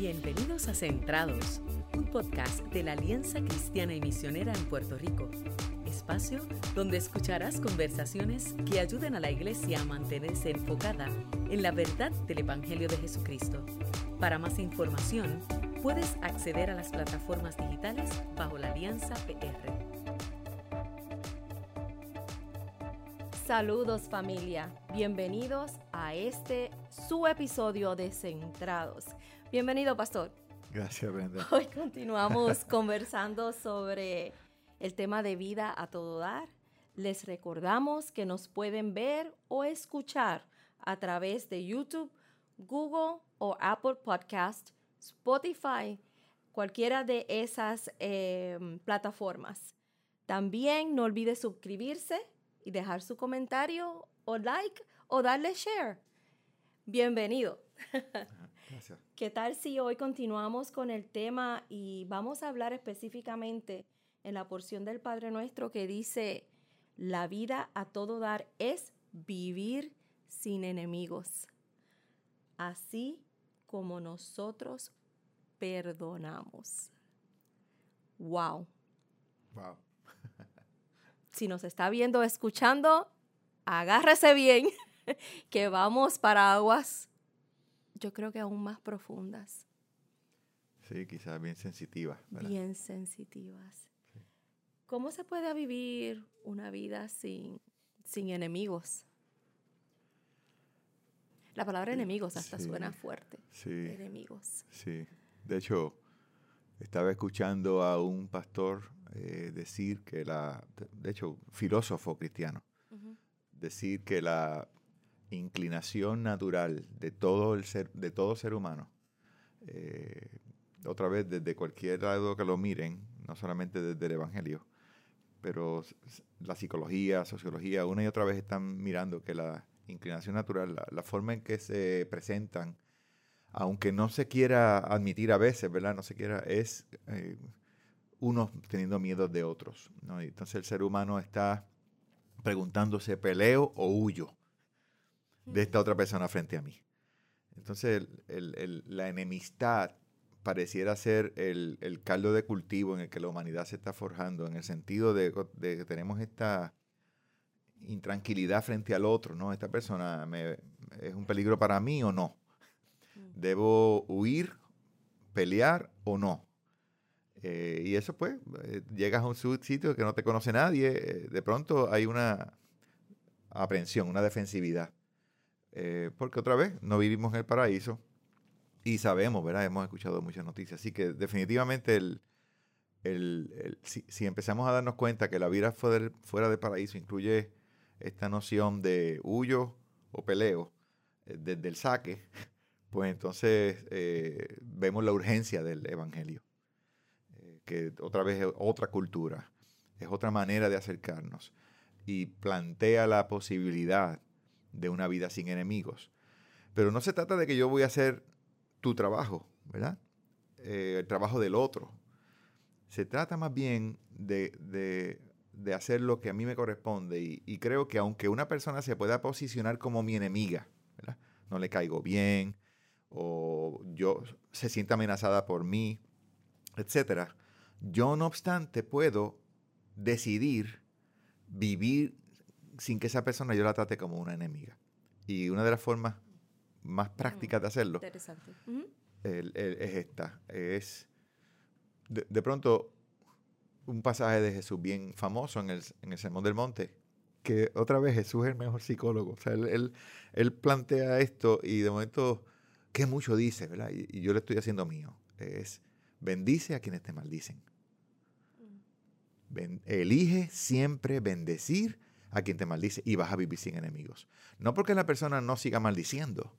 Bienvenidos a Centrados, un podcast de la Alianza Cristiana y Misionera en Puerto Rico. Espacio donde escucharás conversaciones que ayuden a la iglesia a mantenerse enfocada en la verdad del Evangelio de Jesucristo. Para más información, puedes acceder a las plataformas digitales bajo la Alianza PR. Saludos familia, bienvenidos a este su episodio de Centrados. Bienvenido, pastor. Gracias, Brenda. Hoy continuamos conversando sobre el tema de vida a todo dar. Les recordamos que nos pueden ver o escuchar a través de YouTube, Google o Apple Podcast, Spotify, cualquiera de esas eh, plataformas. También no olvide suscribirse y dejar su comentario o like o darle share. Bienvenido. ¿Qué tal si hoy continuamos con el tema y vamos a hablar específicamente en la porción del Padre Nuestro que dice, la vida a todo dar es vivir sin enemigos, así como nosotros perdonamos. Wow. Wow. Si nos está viendo, escuchando, agárrese bien, que vamos para aguas, yo creo que aún más profundas. Sí, quizás bien sensitiva. ¿verdad? Bien sensitivas. ¿Cómo se puede vivir una vida sin, sin enemigos? La palabra enemigos hasta Sí. suena fuerte. Sí, Enemigos. sí. De hecho, estaba escuchando a un pastor eh, decir que la, de hecho, filósofo cristiano, decir que la inclinación natural de todo el ser, de todo ser humano, eh, otra vez desde cualquier lado que lo miren, no solamente desde el Evangelio, pero la psicología, sociología, una y otra vez están mirando que la inclinación natural, la, forma en que se presentan, aunque no se quiera admitir a veces, ¿verdad? No se quiera, es eh, unos teniendo miedo de otros, ¿no? Entonces el ser humano está preguntándose, ¿peleo o huyo de esta otra persona frente a mí? Entonces el- el- la enemistad pareciera ser el, el caldo de cultivo en el que la humanidad se está forjando, en el sentido de, que tenemos esta intranquilidad frente al otro, ¿no? Esta persona me- es un peligro para mí o no. ¿Debo huir, pelear o no? Eh, y eso pues, eh, llegas a un sitio que no te conoce nadie, eh, de pronto hay una aprensión, una defensividad. Eh, porque otra vez, no vivimos en el paraíso y sabemos, ¿verdad? Hemos escuchado muchas noticias. Así que definitivamente el, el- el- si, si empezamos a darnos cuenta que la vida fuera fuera del paraíso incluye esta noción de huyo o peleo eh, desde el saque, pues entonces eh, vemos la urgencia del Evangelio, eh, que otra vez es otra cultura, es otra manera de acercarnos y plantea la posibilidad de una vida sin enemigos. Pero no se trata de que yo voy a hacer tu trabajo, ¿verdad? Eh, el trabajo del otro. Se trata más bien de, de- de hacer lo que a mí me corresponde y, y creo que aunque una persona se pueda posicionar como mi enemiga, ¿verdad? No le caigo bien o yo se sienta amenazada por mí, etcétera. Yo no obstante puedo decidir vivir sin que esa persona yo la trate como una enemiga. Y una de las formas más prácticas de hacerlo Interesante. Ujú. el- el- es esta. Es de, de pronto un pasaje de Jesús bien famoso en el, en el Sermón del Monte, que otra vez Jesús es el mejor psicólogo. O sea, él, él- él plantea esto y de momento, que mucho dice, ¿verdad? Y, y yo le estoy haciendo mío. Es, bendice a quienes te maldicen. Ben- elige siempre bendecir a quien te maldice y vas a vivir sin enemigos. No porque la persona no siga maldiciendo,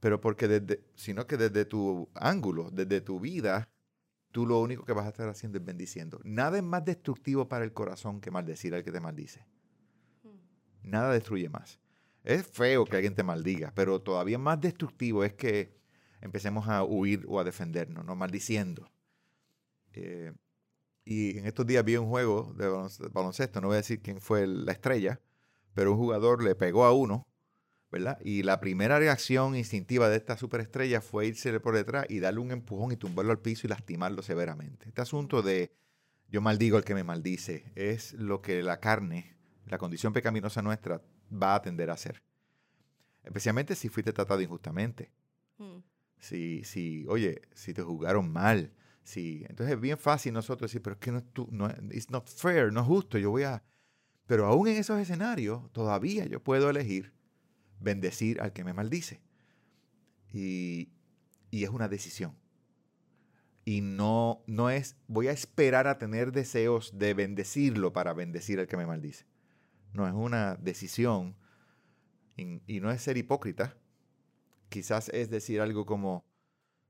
pero porque desde, sino que desde tu ángulo, desde tu vida, tú lo único que vas a estar haciendo es bendiciendo. Nada es más destructivo para el corazón que maldecir al que te maldice. Nada destruye más. Es feo que alguien te maldiga, pero todavía más destructivo es que empecemos a huir o a defendernos, no maldiciendo. Eh, y en estos días vi un juego de balonc- baloncesto, no voy a decir quién fue la estrella, pero un jugador le pegó a uno ¿verdad? Y la primera reacción instintiva de esta superestrella fue irse por detrás y darle un empujón y tumbarlo al piso y lastimarlo severamente. Este asunto de yo maldigo al que me maldice es lo que la carne, la condición pecaminosa nuestra, va a tender a hacer. Especialmente si fuiste tratado injustamente. Mm. Si, si, oye, si te juzgaron mal. Si, entonces es bien fácil nosotros decir, pero es que no es, tu- no it's not fair, no es justo, yo voy a... Pero aún en esos escenarios, todavía yo puedo elegir bendecir al que me maldice. Y, y es una decisión. Y no, no es, voy a esperar a tener deseos de bendecirlo para bendecir al que me maldice. No, es una decisión y no es ser hipócrita. Quizás es decir algo como,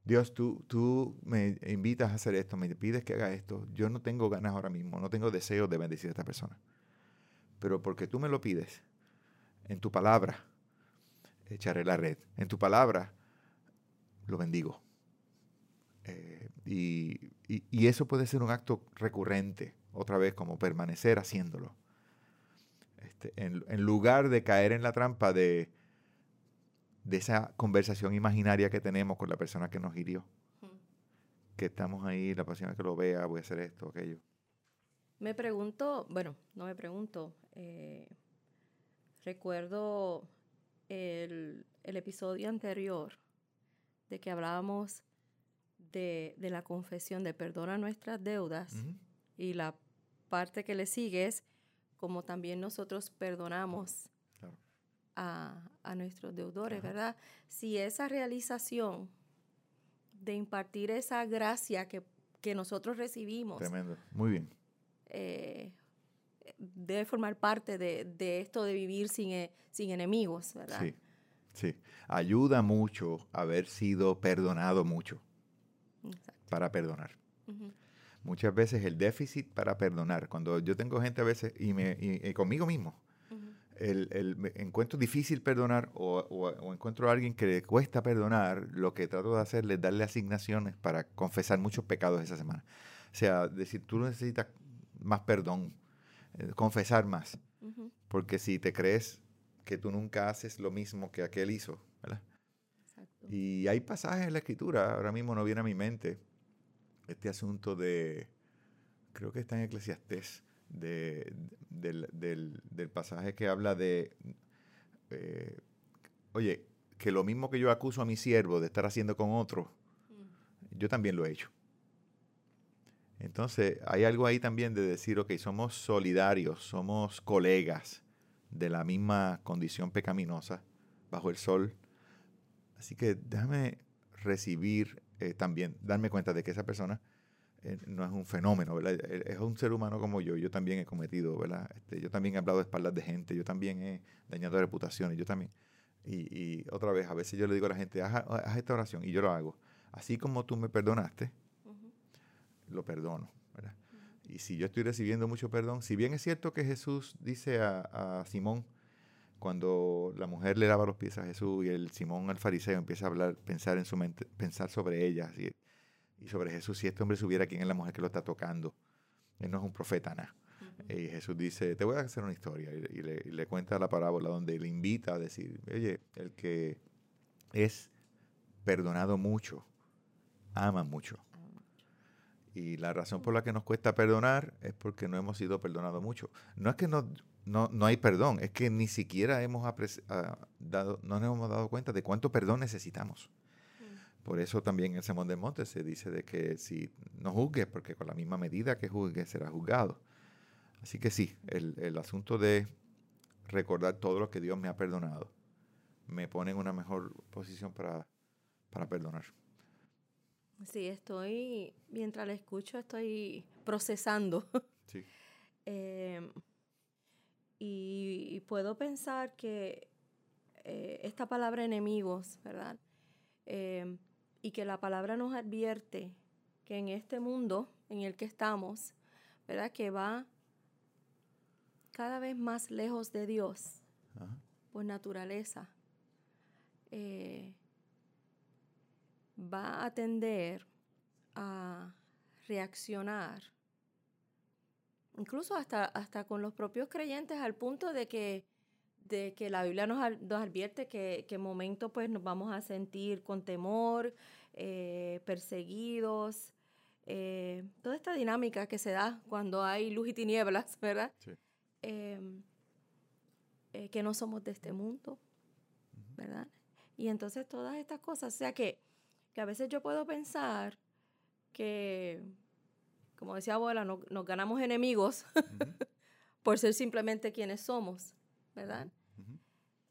Dios, tú, tú me invitas a hacer esto, me pides que haga esto. Yo no tengo ganas ahora mismo, no tengo deseos de bendecir a esta persona. Pero porque tú me lo pides, en tu palabra, echaré la red. En tu palabra, lo bendigo. Eh, y, y- eso puede ser un acto recurrente, otra vez, como permanecer haciéndolo. Este, en lugar de caer en la trampa de, de esa conversación imaginaria que tenemos con la persona que nos hirió. Que estamos ahí, la persona que lo vea, voy a hacer esto, aquello. Me pregunto, bueno, no me pregunto, eh, recuerdo el, el episodio anterior de que hablábamos de, de la confesión de perdona nuestras deudas y la parte que le sigue es como también nosotros perdonamos. A, a nuestros deudores, Ajá. ¿verdad? Si esa realización de impartir esa gracia que, que nosotros recibimos Tremendo. Muy bien. eh, debe formar parte de, de esto de vivir sin, e- sin enemigos, ¿verdad? Sí, sí. Ayuda mucho haber sido perdonado mucho Exacto. para perdonar. Muchas veces el déficit para perdonar, cuando yo tengo gente a veces y, me, y- y conmigo mismo. El, el- encuentro difícil perdonar o, o- o encuentro a alguien que le cuesta perdonar, lo que trato de hacer es darle asignaciones para confesar muchos pecados esa semana. O sea, decir, tú necesitas más perdón, eh, confesar más, porque si te crees que tú nunca haces lo mismo que aquel hizo, ¿verdad? Exacto. Y hay pasajes en la escritura, ahora mismo no viene a mi mente, este asunto de, creo que está en Eclesiastés, de, del, del- del pasaje que habla de, eh, oye, que lo mismo que yo acuso a mi siervo de estar haciendo con otro, Mm. yo también lo he hecho. Entonces, hay algo ahí también de decir, ok, somos solidarios, somos colegas de la misma condición pecaminosa bajo el sol. Así que déjame recibir eh, también, darme cuenta de que esa persona no es un fenómeno, ¿verdad? Eh, Es un ser humano como yo. Yo también he cometido, ¿verdad? Este, yo también he hablado de espaldas de gente, yo también he dañado reputaciones, yo también. Y, y otra vez, a veces yo le digo a la gente, haz, haz esta oración y yo lo hago. Así como tú me perdonaste, lo perdono. ¿verdad? Y si yo estoy recibiendo mucho perdón, si bien es cierto que Jesús dice a, a Simón, cuando la mujer le lava los pies a Jesús y el Simón el fariseo empieza a hablar, pensar en su mente, pensar sobre ella y sobre Jesús, si este hombre supiera quién es la mujer que lo está tocando, él no es un profeta nada. Y Jesús dice, te voy a hacer una historia. Y, le, y le cuenta la parábola donde le invita a decir, oye, el que es perdonado mucho, ama mucho. Y la razón por la que nos cuesta perdonar es porque no hemos sido perdonados mucho. No es que no, no, no hay perdón, es que ni siquiera hemos ah, dado, no nos hemos dado cuenta de cuánto perdón necesitamos. Por eso también en el Sermón del Monte se dice de que si no juzgues, porque con la misma medida que juzgues será juzgado. Así que sí, el, el asunto de recordar todo lo que Dios me ha perdonado me pone en una mejor posición para, para perdonar. Sí, estoy, mientras la escucho, estoy procesando. Sí. Eh, y, y puedo pensar que eh, esta palabra enemigos, ¿verdad? Eh, y que la palabra nos advierte que en este mundo en el que estamos, ¿verdad? Que va cada vez más lejos de Dios Ajá. por naturaleza, eh, va a tender a reaccionar, incluso hasta, hasta con los propios creyentes, al punto de que, de que la Biblia nos, advierte que, que en momentos pues nos vamos a sentir con temor, eh, perseguidos, eh, toda esta dinámica que se da cuando hay luz y tinieblas, ¿verdad? Em, eh, que no somos de este mundo, ¿verdad? Y entonces todas estas cosas, o sea que, que a veces yo puedo pensar que, como decía abuela, nos ganamos enemigos por ser simplemente quienes somos, ¿verdad?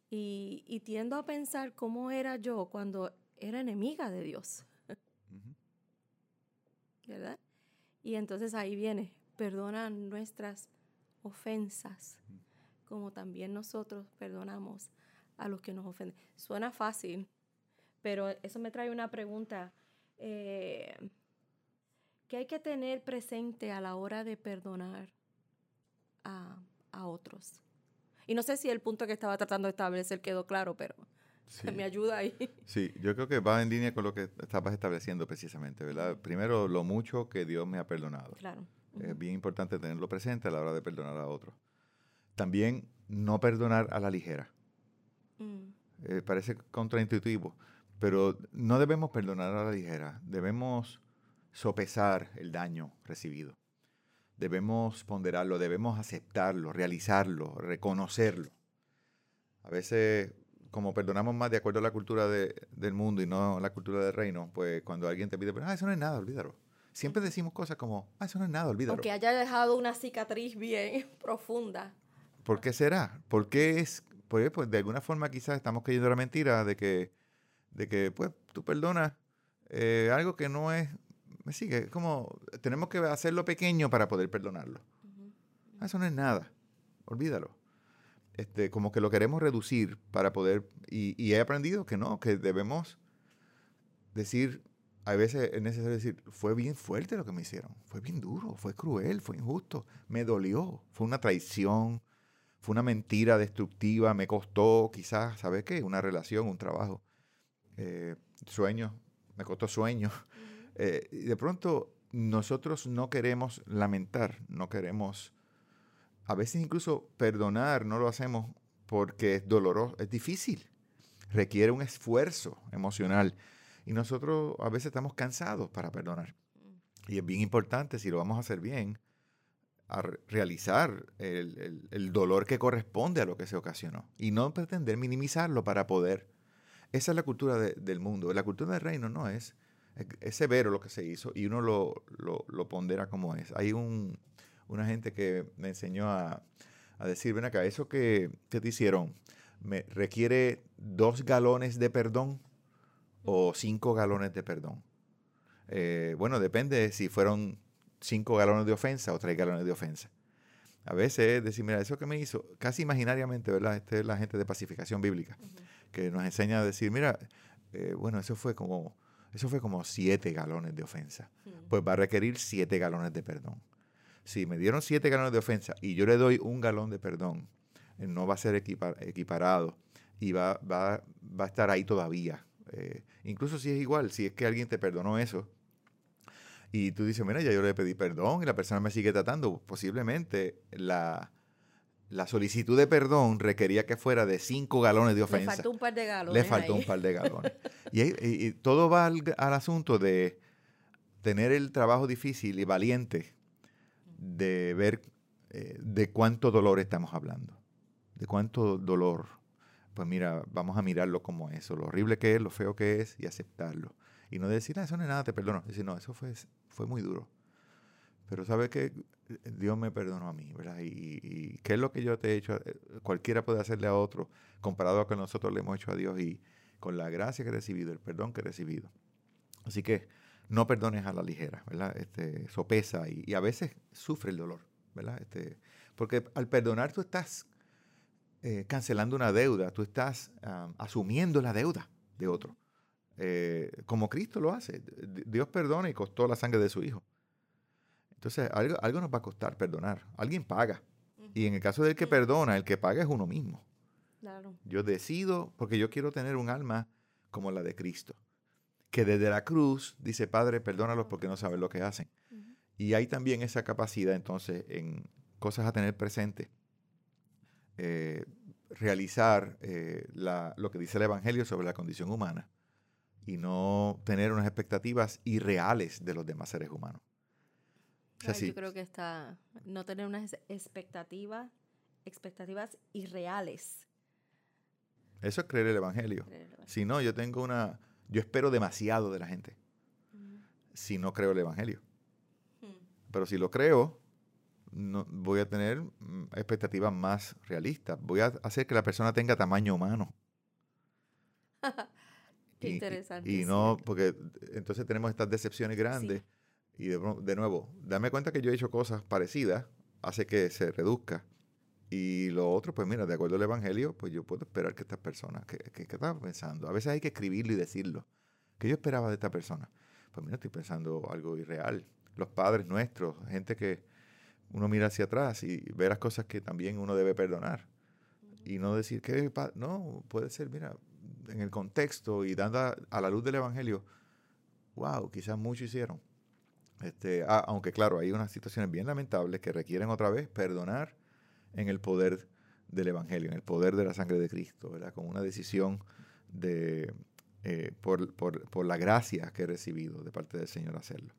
y, y, tiendo a pensar cómo era yo cuando era enemiga de Dios. ¿Verdad? Y entonces ahí viene, perdona nuestras ofensas, como también nosotros perdonamos a los que nos ofenden. Suena fácil, pero eso me trae una pregunta. Eh, ¿Qué hay que tener presente a la hora de perdonar a, a otros? Y no sé si el punto que estaba tratando de establecer quedó claro, pero me ayuda ahí. Sí, yo creo que va en línea con lo que estabas estableciendo precisamente, ¿verdad? Primero, lo mucho que Dios me ha perdonado. Claro. Es bien importante tenerlo presente a la hora de perdonar a otros. También no perdonar a la ligera. Mm. Eh, parece contraintuitivo, pero no debemos perdonar a la ligera. Debemos sopesar el daño recibido. Debemos ponderarlo, debemos aceptarlo, realizarlo, reconocerlo. A veces, como perdonamos más de acuerdo a la cultura del mundo y no a la cultura del reino, pues cuando alguien te pide, ah, eso no es nada, olvídalo. Siempre decimos cosas como, ah, eso no es nada, olvídalo. Aunque haya dejado una cicatriz bien profunda. ¿Por qué será? ¿Por qué es? Pues, pues de alguna forma quizás estamos creyendo la mentira de que, de que pues, tú perdonas eh, algo que no es me sigue, como tenemos que hacerlo pequeño para poder perdonarlo. Eso no es nada, olvídalo. Este, como que lo queremos reducir para poder, y, he aprendido que no, que debemos decir, a veces es necesario decir, fue bien fuerte lo que me hicieron, fue bien duro, fue cruel, fue injusto, me dolió, fue una traición, fue una mentira destructiva, me costó quizás, ¿sabes qué? Una relación, un trabajo, eh, sueños, me costó sueños. Eh, de pronto nosotros no queremos lamentar, no queremos, a veces incluso perdonar, no lo hacemos porque es doloroso, es difícil, requiere un esfuerzo emocional y nosotros a veces estamos cansados para perdonar. Y es bien importante, si lo vamos a hacer bien, a realizar el, dolor que corresponde a lo que se ocasionó y no pretender minimizarlo para poder. Esa es la cultura del mundo. La cultura del reino no es es severo lo que se hizo y uno lo, lo, pondera como es. Hay un, una gente que me enseñó a, decir, ven acá, eso que, te hicieron, me requiere dos galones de perdón o cinco galones de perdón. Eh, bueno, depende si fueron cinco galones de ofensa o tres galones de ofensa. A veces es decir, mira, eso que me hizo, casi imaginariamente, ¿verdad? Esta es la gente de pacificación bíblica, que nos enseña a decir, mira, eh, bueno, eso fue como eso fue como siete galones de ofensa. Pues va a requerir siete galones de perdón. Si me dieron siete galones de ofensa y yo le doy un galón de perdón, eh, no va a ser equiparado y va, va, va, a estar ahí todavía. Eh, incluso si es igual, si es que alguien te perdonó eso y tú dices, mira, ya yo le pedí perdón y la persona me sigue tratando, posiblemente la, la solicitud de perdón requería que fuera de cinco galones de ofensa. Le faltó un par de galones. Le faltó un par de galones. y, todo va al, asunto de tener el trabajo difícil y valiente de ver eh, de cuánto dolor estamos hablando. De cuánto dolor. Pues mira, vamos a mirarlo como eso, lo horrible que es, lo feo que es y aceptarlo. Y no decir, ah, eso no es nada, te perdono. Decir, no, eso fue, fue muy duro. Pero sabe que Dios me perdonó a mí, ¿verdad? Y, qué es lo que yo te he hecho, eh, cualquiera puede hacerle a otro, comparado a lo que nosotros le hemos hecho a Dios y con la gracia que he recibido, el perdón que he recibido. Así que no perdones a la ligera, ¿verdad? Este, sopesa y, a veces sufre el dolor, ¿verdad? Este, porque al perdonar tú estás eh, cancelando una deuda, tú estás asumiendo la deuda de otro. Eh, como Cristo lo hace. Dios perdona y costó la sangre de su Hijo. Entonces, algo, algo nos va a costar perdonar. Alguien paga. Y en el caso del que perdona, el que paga es uno mismo. Claro. Yo decido, porque yo quiero tener un alma como la de Cristo. Que desde la cruz dice, Padre, perdónalos porque no saben lo que hacen. Y hay también esa capacidad entonces en cosas a tener presente. Eh, realizar eh, lo que dice el Evangelio sobre la condición humana y no tener unas expectativas irreales de los demás seres humanos. Yo creo que está no tener unas expectativas, expectativas irreales. Eso es creer el evangelio. Si no, yo tengo una, yo espero demasiado de la gente. Si no creo el evangelio. Pero si lo creo, no, voy a tener mm, expectativas más realistas. Voy a hacer que la persona tenga tamaño humano. Qué interesante. Y, no, porque entonces tenemos estas decepciones grandes. Y de, nuevo, dame cuenta que yo he hecho cosas parecidas, hace que se reduzca. Y lo otro, pues mira, de acuerdo al Evangelio, pues yo puedo esperar que esta persona, que, que, estaba pensando? A veces hay que escribirlo y decirlo. ¿Qué yo esperaba de esta persona? Pues mira, estoy pensando algo irreal. Los padres nuestros, gente que, uno mira hacia atrás y ve las cosas que también uno debe perdonar. Y no decir que, no, puede ser, mira, en el contexto y dando a, la luz del Evangelio, wow, quizás mucho hicieron. Este, ah, aunque claro, hay unas situaciones bien lamentables que requieren otra vez perdonar en el poder del Evangelio, en el poder de la sangre de Cristo, ¿verdad? Con una decisión de, eh, por, por, por la gracia que he recibido de parte del Señor hacerlo.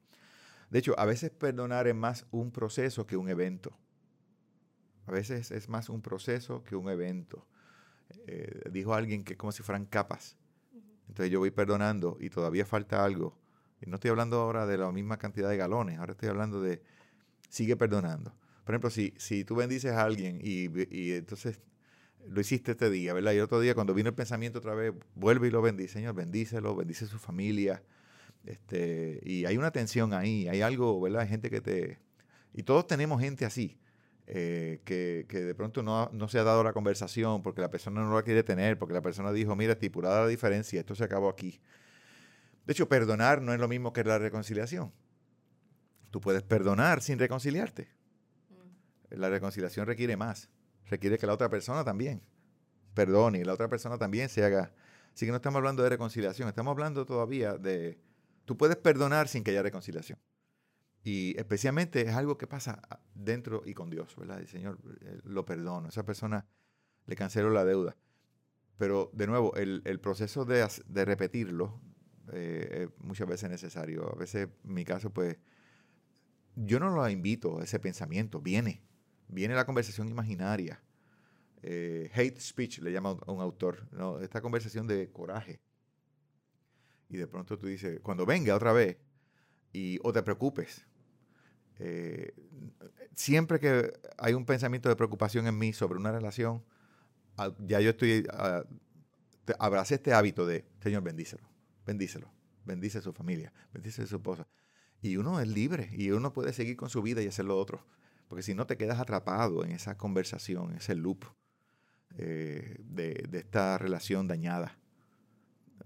De hecho, a veces perdonar es más un proceso que un evento. A veces es más un proceso que un evento. Eh, dijo alguien que es como si fueran capas. Entonces yo voy perdonando y todavía falta algo. No estoy hablando ahora de la misma cantidad de galones, ahora estoy hablando de sigue perdonando. Por ejemplo, si, si tú bendices a alguien y, y entonces lo hiciste este día, ¿verdad? Y otro día cuando vino el pensamiento otra vez, vuelve y lo bendice, Señor, bendícelo, bendice a su familia, este, y hay una tensión ahí, hay algo, ¿verdad? Hay gente que te... Y todos tenemos gente así, eh, que, de pronto no, se ha dado la conversación porque la persona no la quiere tener, porque la persona dijo, mira, estipulada la diferencia, esto se acabó aquí. De hecho, perdonar no es lo mismo que la reconciliación. Tú puedes perdonar sin reconciliarte. Mm. La reconciliación requiere más. Requiere que la otra persona también perdone y la otra persona también se haga. Así que no estamos hablando de reconciliación, estamos hablando todavía de, Tú puedes perdonar sin que haya reconciliación. Y especialmente es algo que pasa dentro y con Dios, ¿verdad? El Señor eh, lo perdono, esa persona le cancelo la deuda. Pero de nuevo, el, proceso de, repetirlo eh, es muchas veces necesario. A veces, en mi caso, pues, yo no lo invito a ese pensamiento, viene, viene la conversación imaginaria. Eh, hate speech le llama un autor, ¿no? esta conversación de coraje y de pronto tú dices, cuando venga otra vez, y, o te preocupes, eh, siempre que hay un pensamiento de preocupación en mí sobre una relación, ah, ya yo estoy, uh, abracé este hábito de, Señor, bendícelo, bendícelo, bendice a su familia, bendice a su esposa. Y uno es libre y uno puede seguir con su vida y hacer lo otro. Porque si no te quedas atrapado en esa conversación, en ese loop eh, de, de, esta relación dañada.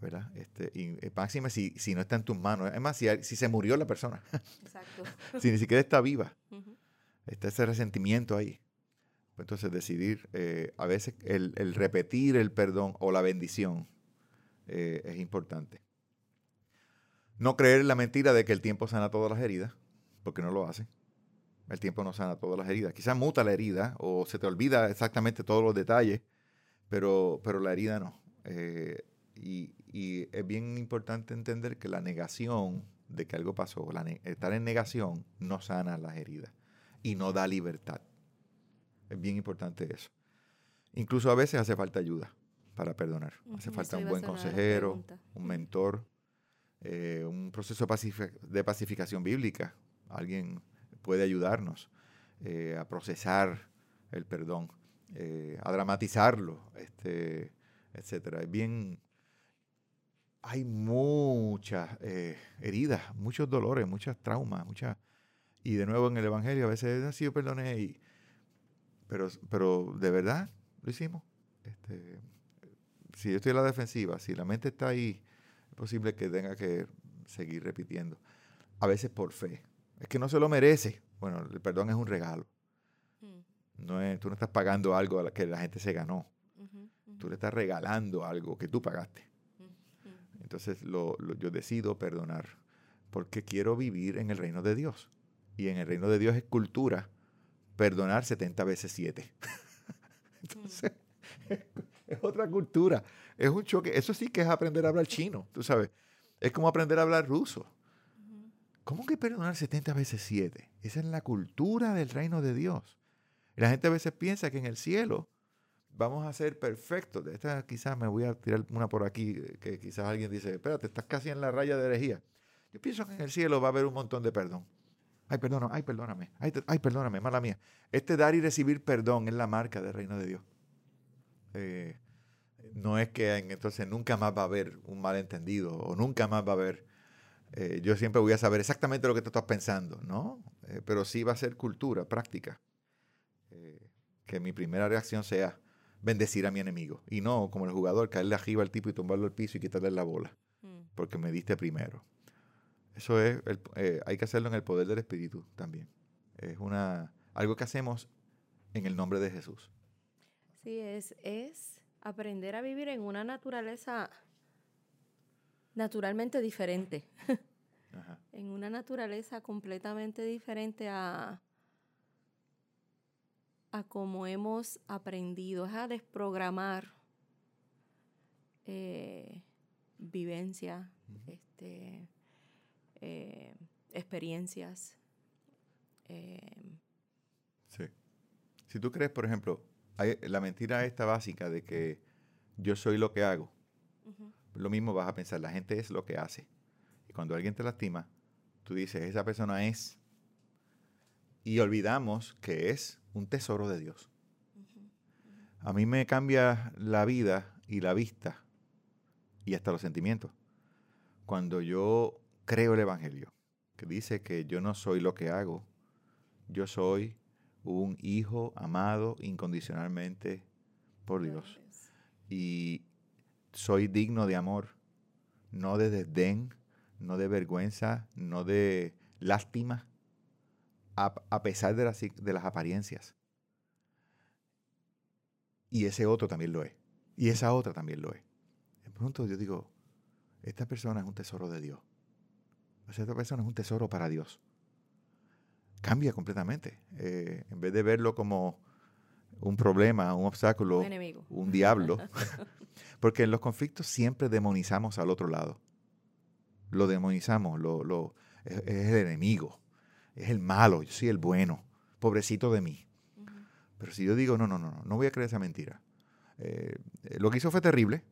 ¿verdad? Este, y eh, máxima si, si no está en tus manos. Es más, si, si se murió la persona. Exacto. si ni siquiera está viva. Está ese resentimiento ahí. Pues entonces decidir, eh, a veces el, el, repetir el perdón o la bendición eh, es importante. No creer en la mentira de que el tiempo sana todas las heridas, porque no lo hace. El tiempo no sana todas las heridas. Quizás muta la herida o se te olvida exactamente todos los detalles, pero, pero la herida no. y, y es bien importante entender que la negación de que algo pasó, estar en negación, no sana las heridas y no da libertad. Es bien importante eso. Incluso a veces hace falta ayuda para perdonar. hace falta un buen consejero, un mentor, eh, un proceso de pacificación bíblica. Alguien puede ayudarnos eh, a procesar el perdón, eh, a dramatizarlo, este. Es bien, hay muchas heridas, muchos dolores, muchas traumas, muchas... Y de nuevo en el Evangelio a veces así yo perdoné, y, pero, pero de verdad lo hicimos. Este, si yo estoy en la defensiva, si la mente está ahí, posible que tenga que seguir repitiendo. A veces por fe. Es que no se lo merece. Bueno, el perdón es un regalo. Mm. No es, tú no estás pagando algo a la que la gente se ganó. Tú le estás regalando algo que tú pagaste. Entonces lo, yo decido perdonar porque quiero vivir en el reino de Dios. Y en el reino de Dios es cultura perdonar 70 veces 7. Entonces, es otra cultura. Es un choque. Eso sí que es aprender a hablar chino, tú sabes. Es como aprender a hablar ruso. ¿Cómo que perdonar 70 veces 7? Esa es la cultura del reino de Dios. la gente a veces piensa que en el cielo vamos a ser perfectos. De esta quizás me voy a tirar una por aquí, que quizás alguien dice, espérate, estás casi en la raya de herejía. Yo pienso que en el cielo va a haber un montón de perdón. Ay, perdóname, ay, perdóname, ay, perdóname, mala mía. Este dar y recibir perdón es la marca del reino de Dios. Eh, no es que entonces nunca más va a haber un malentendido o nunca más va a haber, eh, yo siempre voy a saber exactamente lo que tú estás pensando, ¿no? Eh, pero sí va a ser cultura, práctica. que mi primera reacción sea bendecir a mi enemigo y no como el jugador caerle arriba al tipo y tumbarlo al piso y quitarle la bola, mm. porque me diste primero. Eso es, hay que hacerlo en el poder del Espíritu también. Es una, algo que hacemos en el nombre de Jesús. Sí, es, es aprender a vivir en una naturaleza naturalmente diferente. en una naturaleza completamente diferente a, a como hemos aprendido, es a desprogramar eh, vivencia, este, eh, experiencias. Eh, sí. Si tú crees, por ejemplo, la mentira esta básica de que yo soy lo que hago, lo mismo vas a pensar, la gente es lo que hace. Y cuando alguien te lastima, tú dices, esa persona es. Y olvidamos que es un tesoro de Dios. A mí me cambia la vida y la vista y hasta los sentimientos. Cuando yo creo el Evangelio, que dice que yo no soy lo que hago, yo soy un hijo amado incondicionalmente por Dios. Y soy digno de amor, no de desdén, no de vergüenza, no de lástima, a, pesar de las, de las apariencias. Y ese otro también lo es. Y esa otra también lo es. De pronto yo digo, esta persona es un tesoro de Dios. Esta persona es un tesoro para Dios. Cambia completamente. Eh, en vez de verlo como un problema, un obstáculo, un, diablo. Porque en los conflictos siempre demonizamos al otro lado. Lo demonizamos, lo, lo, es, el enemigo, es el malo, yo soy el bueno, pobrecito de mí. Pero si yo digo, no, no, no, no voy a creer esa mentira. Eh, lo que hizo fue terrible,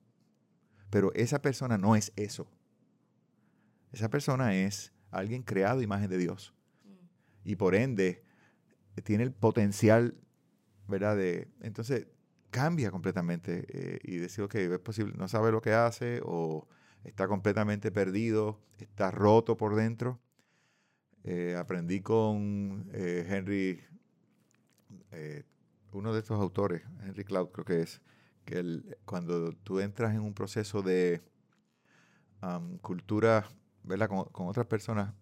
pero esa persona no es eso. Esa persona es alguien creado imagen de Dios. Y por ende, tiene el potencial, ¿verdad? De, entonces, cambia completamente eh, y decir, que es posible, no sabe lo que hace o está completamente perdido, está roto por dentro. Eh, aprendí con eh, Henry, uno de estos autores, Henry Cloud creo que es, que cuando tú entras en un proceso de cultura verla con, otras personas,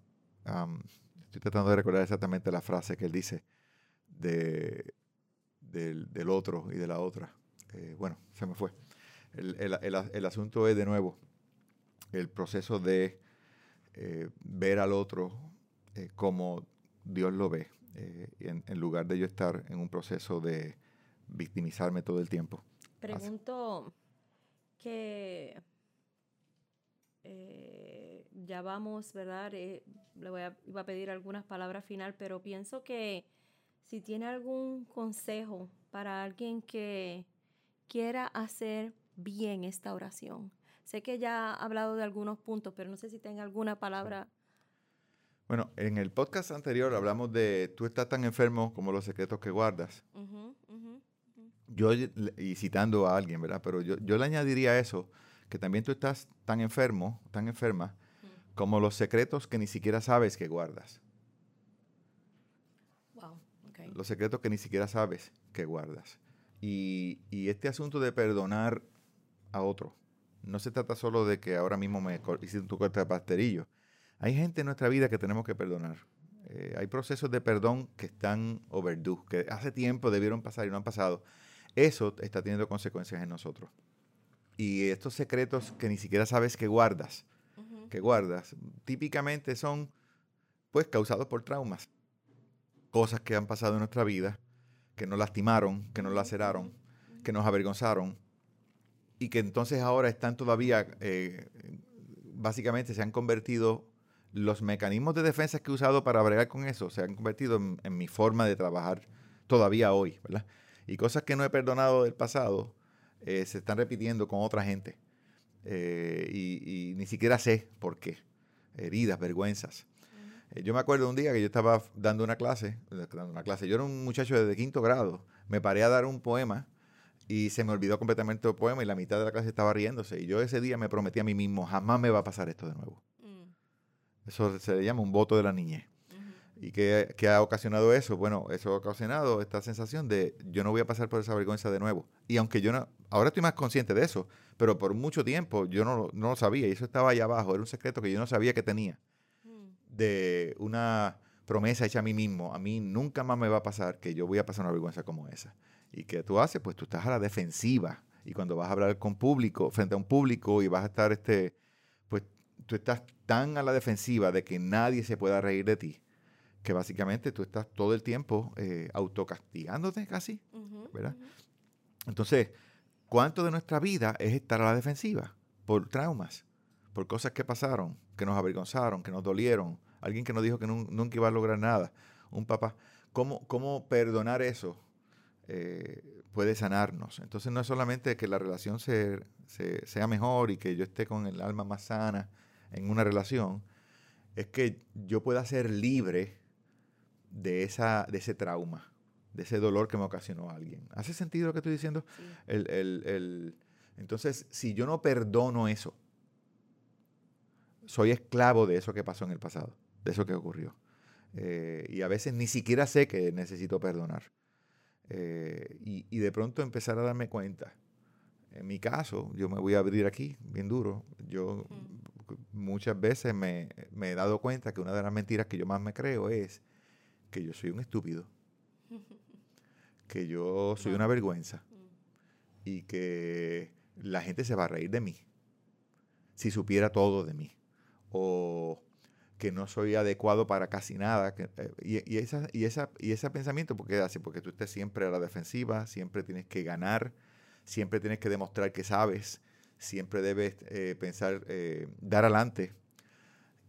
estoy tratando de recordar exactamente la frase que él dice de, del, otro y de la otra. Eh, bueno, se me fue. El, asunto es de nuevo el proceso de eh, ver al otro eh, como Dios lo ve, en, lugar de yo estar en un proceso de victimizarme todo el tiempo. Pregunto que ya vamos, ¿verdad? Eh, le voy a, iba a pedir algunas palabras final, pero pienso que si tiene algún consejo para alguien que quiera hacer bien esta oración. Sé que ya ha hablado de algunos puntos, pero no sé si tenga alguna palabra. Bueno, en el podcast anterior hablamos de tú estás tan enfermo como los secretos que guardas. Yo, y citando a alguien, ¿verdad? Pero yo, yo le añadiría eso, que también tú estás tan enfermo, tan enferma, como los secretos que ni siquiera sabes que guardas. Wow, okay. Los secretos que ni siquiera sabes que guardas. Y, este asunto de perdonar a otro, no se trata solo de que ahora mismo me hiciste tu corte de pasterillo. Hay gente en nuestra vida que tenemos que perdonar. Eh, hay procesos de perdón que están overdue, que hace tiempo debieron pasar y no han pasado. Eso está teniendo consecuencias en nosotros. Y estos secretos que ni siquiera sabes que guardas, que guardas, típicamente son pues causados por traumas. Cosas que han pasado en nuestra vida, que nos lastimaron, que nos laceraron. que nos avergonzaron y que entonces ahora están todavía, eh, básicamente se han convertido, los mecanismos de defensa que he usado para bregar con eso se han convertido en, mi forma de trabajar todavía hoy, ¿verdad? Y cosas que no he perdonado del pasado eh, se están repitiendo con otra gente. Eh, y, ni siquiera sé por qué. Heridas, vergüenzas. yo me acuerdo un día que yo estaba dando una clase, dando una clase, yo era un muchacho de quinto grado, me paré a dar un poema y se me olvidó completamente el poema y la mitad de la clase estaba riéndose. Y yo ese día me prometí a mí mismo, jamás me va a pasar esto de nuevo. Mm. Eso se le llama un voto de la niñez. ¿Y qué, ha ocasionado eso? Bueno, eso ha ocasionado esta sensación de yo no voy a pasar por esa vergüenza de nuevo. Y aunque yo no, ahora estoy más consciente de eso, pero por mucho tiempo yo no, no lo sabía y eso estaba allá abajo, era un secreto que yo no sabía que tenía. Mm. De una promesa hecha a mí mismo, a mí nunca más me va a pasar que yo voy a pasar una vergüenza como esa. ¿Y qué tú haces? Pues tú estás a la defensiva. Y cuando vas a hablar con público, frente a un público y vas a estar, este, pues tú estás tan a la defensiva de que nadie se pueda reír de ti, que básicamente tú estás todo el tiempo eh, autocastigándote casi, ¿verdad? Entonces, ¿cuánto de nuestra vida es estar a la defensiva? Por traumas, por cosas que pasaron, que nos avergonzaron, que nos dolieron, alguien que nos dijo que nunca iba a lograr nada, un papá. ¿Cómo, cómo perdonar eso? Eh, puede sanarnos. Entonces no es solamente que la relación sea mejor y que yo esté con el alma más sana en una relación, es que yo pueda ser libre de, esa, de ese trauma, de ese dolor que me ocasionó alguien. ¿Hace sentido lo que estoy diciendo? entonces, si yo no perdono eso, soy esclavo de eso que pasó en el pasado, de eso que ocurrió. Eh, y a veces ni siquiera sé que necesito perdonar. Eh, y, de pronto empezar a darme cuenta. En mi caso, yo me voy a abrir aquí, bien duro. Yo muchas veces me, he dado cuenta que una de las mentiras que yo más me creo es que yo soy un estúpido, que yo soy una vergüenza y que la gente se va a reír de mí si supiera todo de mí. O que no soy adecuado para casi nada. Eh, y, esa, y, esa, y ese pensamiento, ¿por qué hace? Porque tú estés siempre a la defensiva, siempre tienes que ganar, siempre tienes que demostrar que sabes, siempre debes eh, pensar, eh, dar adelante.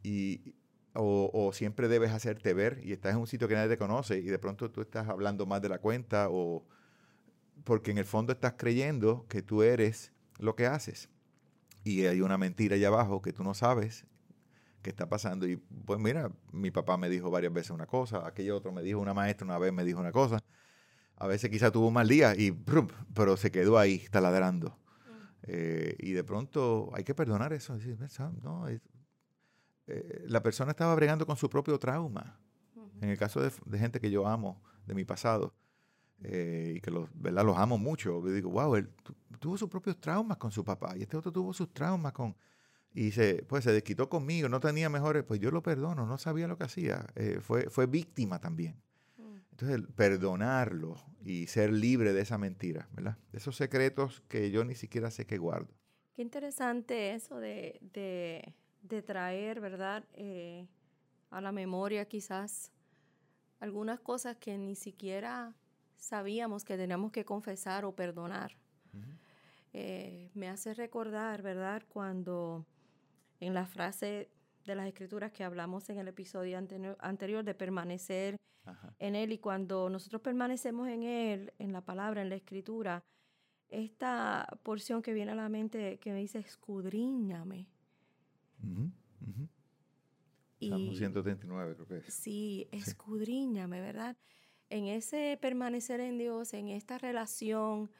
Y, o, o, siempre debes hacerte ver y estás en un sitio que nadie te conoce y de pronto tú estás hablando más de la cuenta o porque en el fondo estás creyendo que tú eres lo que haces. Y hay una mentira allá abajo que tú no sabes qué está pasando. Y pues mira, mi papá me dijo varias veces una cosa, aquello otro me dijo, una maestra una vez me dijo una cosa. A veces quizá tuvo un mal día, y, pero se quedó ahí taladrando. Mm. Eh, y de pronto hay que perdonar eso. No, eh, la persona estaba bregando con su propio trauma. En el caso de, gente que yo amo, de mi pasado, eh, y que los, ¿verdad? los amo mucho, yo digo, wow, él tuvo sus propios traumas con su papá, y este otro tuvo sus traumas con, y se, pues se desquitó conmigo, no tenía mejores, pues yo lo perdono, no sabía lo que hacía, eh, fue, fue víctima también. Mm. Entonces, perdonarlo y ser libre de esa mentira, ¿verdad? De esos secretos que yo ni siquiera sé que guardo. Qué interesante eso de, de, traer, ¿verdad? Eh, a la memoria quizás algunas cosas que ni siquiera sabíamos que teníamos que confesar o perdonar. Eh, me hace recordar, ¿verdad? Cuando en la frase de las escrituras que hablamos en el episodio anterior, de permanecer en Él. Y cuando nosotros permanecemos en Él, en la palabra, en la escritura, esta porción que viene a la mente que me dice, escudriñame. Y, 139 creo que es. Sí, escudriñame, ¿verdad? En ese permanecer en Dios, en esta relación,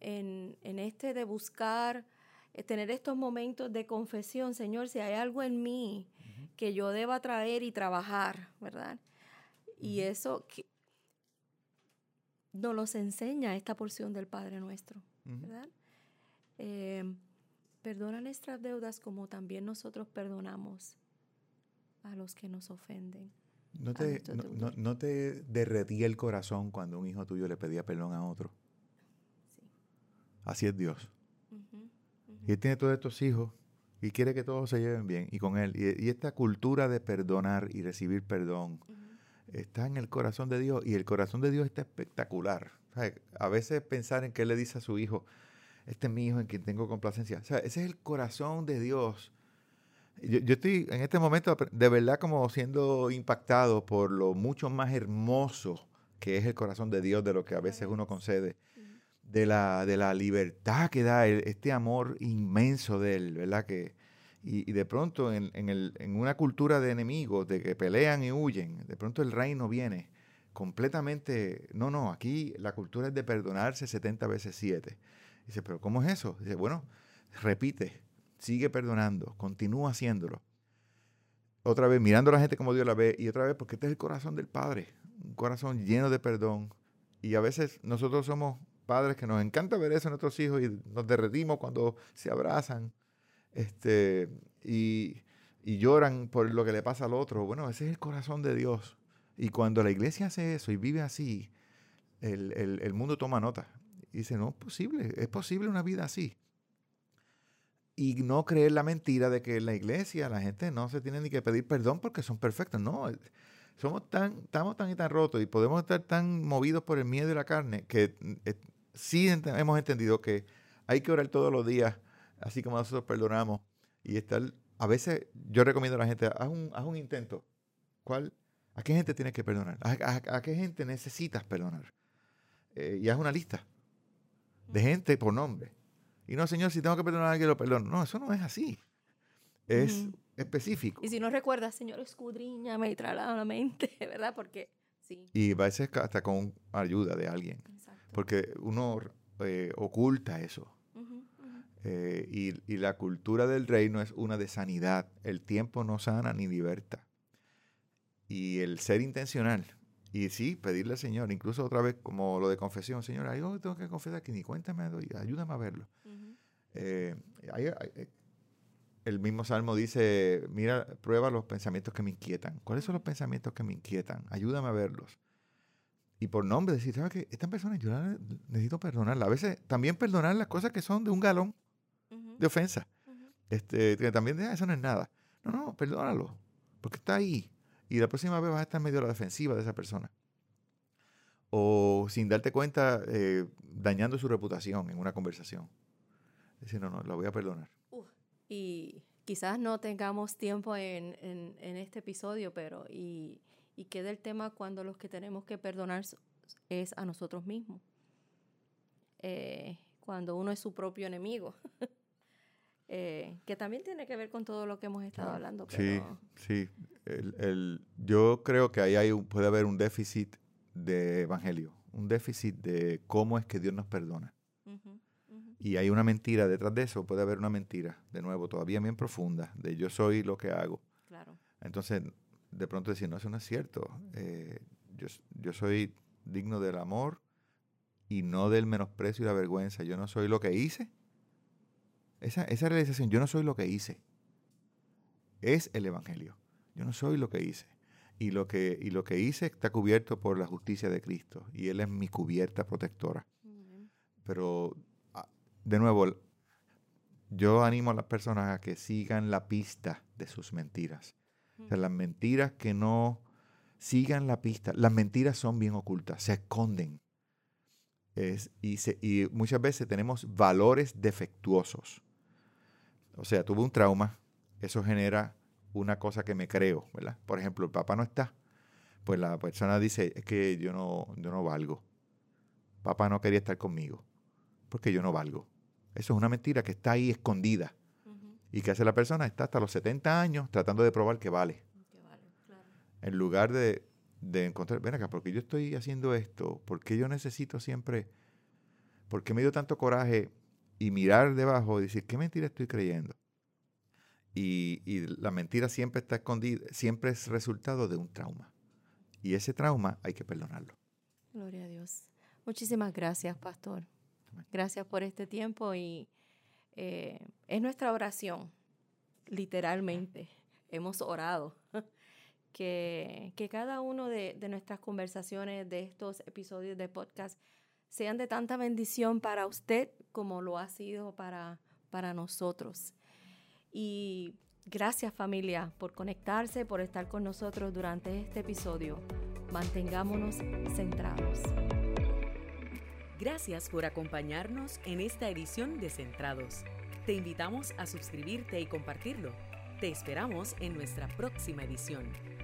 en, en este de buscar eh, tener estos momentos de confesión, Señor, si hay algo en mí que yo deba traer y trabajar, ¿verdad? Y eso que nos los enseña esta porción del Padre nuestro, ¿verdad? Eh, perdona nuestras deudas como también nosotros perdonamos a los que nos ofenden. ¿No te, no, te derretía el corazón cuando un hijo tuyo le pedía perdón a otro? Sí. Así es Dios. Y él tiene todos estos hijos y quiere que todos se lleven bien y con él. Y, esta cultura de perdonar y recibir perdón está en el corazón de Dios y el corazón de Dios está espectacular. A veces pensar en qué le dice a su hijo, este es mi hijo en quien tengo complacencia. O sea, ese es el corazón de Dios. Yo, yo, estoy en este momento de verdad como siendo impactado por lo mucho más hermoso que es el corazón de Dios de lo que a veces uno concede. De la, de la libertad que da este amor inmenso de él, ¿verdad? Que, y, de pronto en, en, el, en, una cultura de enemigos, de que pelean y huyen, de pronto el reino viene completamente, no, no, aquí la cultura es de perdonarse 70 veces 7. Dice, pero ¿cómo es eso? Dice, bueno, repite, sigue perdonando, continúa haciéndolo. Otra vez, mirando a la gente como Dios la ve, y otra vez, porque este es el corazón del Padre, un corazón lleno de perdón. Y a veces nosotros somos padres que nos encanta ver eso en nuestros hijos y nos derretimos cuando se abrazan este, y, lloran por lo que le pasa al otro. Bueno, ese es el corazón de Dios. Y cuando la iglesia hace eso y vive así, el, mundo toma nota. Y dice, no es posible, es posible una vida así. Y no creer la mentira de que en la iglesia la gente no se tiene ni que pedir perdón porque son perfectos. No, somos tan, estamos tan y tan rotos y podemos estar tan movidos por el miedo y la carne que eh, sí hemos entendido que hay que orar todos los días así como nosotros perdonamos. Y estar, a veces yo recomiendo a la gente, haz un, haz un intento. ¿Cuál, ¿A qué gente tienes que perdonar? ¿A, qué gente necesitas perdonar? Eh, y haz una lista de gente por nombre. Y no, Señor, si tengo que perdonar a alguien, lo perdono. No, eso no es así. Es específico. Y si no recuerdas, Señor, escudriñame y traslada la mente, ¿verdad? Porque sí. Y a ser hasta con ayuda de alguien. Porque uno eh, oculta eso. Eh, y, la cultura del reino es una de sanidad. El tiempo no sana ni liberta. Y el ser intencional. Y sí, pedirle al Señor, incluso otra vez como lo de confesión, Señor, hay algo que tengo que confesar que ni cuenta me doy, ayúdame a verlo. Eh, eh, el mismo Salmo dice, mira, prueba los pensamientos que me inquietan. ¿Cuáles son los pensamientos que me inquietan? Ayúdame a verlos. Y por nombre decir, ¿sabes qué? Esta persona yo necesito perdonarla. A veces también perdonar las cosas que son de un galón de ofensa. este, que también eso no es nada. No, no, perdónalo, porque está ahí. Y la próxima vez vas a estar medio a la defensiva de esa persona. O sin darte cuenta, eh, dañando su reputación en una conversación. Decir, no, no, la voy a perdonar. y quizás no tengamos tiempo en, este episodio, pero y, y queda el tema cuando los que tenemos que perdonar es a nosotros mismos. Eh, cuando uno es su propio enemigo. Eh, que también tiene que ver con todo lo que hemos estado hablando. Sí, sí. El, yo creo que ahí hay puede haber un déficit de evangelio, un déficit de cómo es que Dios nos perdona. Y hay una mentira detrás de eso, puede haber una mentira, de nuevo, todavía bien profunda, de yo soy lo que hago. Claro. Entonces, de pronto decir, no, eso no es cierto. Eh, yo, yo soy digno del amor, y no del menosprecio y la vergüenza. Yo no soy lo que hice. Esa, esa realización, yo no soy lo que hice. Es el Evangelio. Yo no soy lo que hice. Y lo que, y lo que hice está cubierto por la justicia de Cristo. Y Él es mi cubierta protectora. Pero, ah, de nuevo, yo animo a las personas a que sigan la pista de sus mentiras. O sea, las mentiras que no sigan la pista. Las mentiras son bien ocultas, se esconden y, muchas veces tenemos valores defectuosos. O sea, tuve un trauma, eso genera una cosa que me creo, ¿verdad? Por ejemplo, el papá no está. Pues la persona dice, es que yo no, yo no valgo. Papá no quería estar conmigo, porque yo no valgo. Eso es una mentira que está ahí escondida. ¿Y qué hace la persona? Está hasta los 70 años tratando de probar que vale. Que vale claro. En lugar de de encontrar, ven acá, porque yo estoy haciendo esto? porque yo necesito siempre? ¿Por qué me dio tanto coraje? Y mirar debajo y decir, ¿qué mentira estoy creyendo? Y, y la mentira siempre está escondida, siempre es resultado de un trauma. Y ese trauma hay que perdonarlo. Gloria a Dios. Muchísimas gracias, pastor. Gracias por este tiempo y eh, es nuestra oración, literalmente. Hemos orado que, cada uno de, nuestras conversaciones, de estos episodios de podcast, sean de tanta bendición para usted como lo ha sido para, para nosotros. Y gracias familia por conectarse, por estar con nosotros durante este episodio. Mantengámonos centrados. Gracias por acompañarnos en esta edición de Centrados. Te invitamos a suscribirte y compartirlo. Te esperamos en nuestra próxima edición.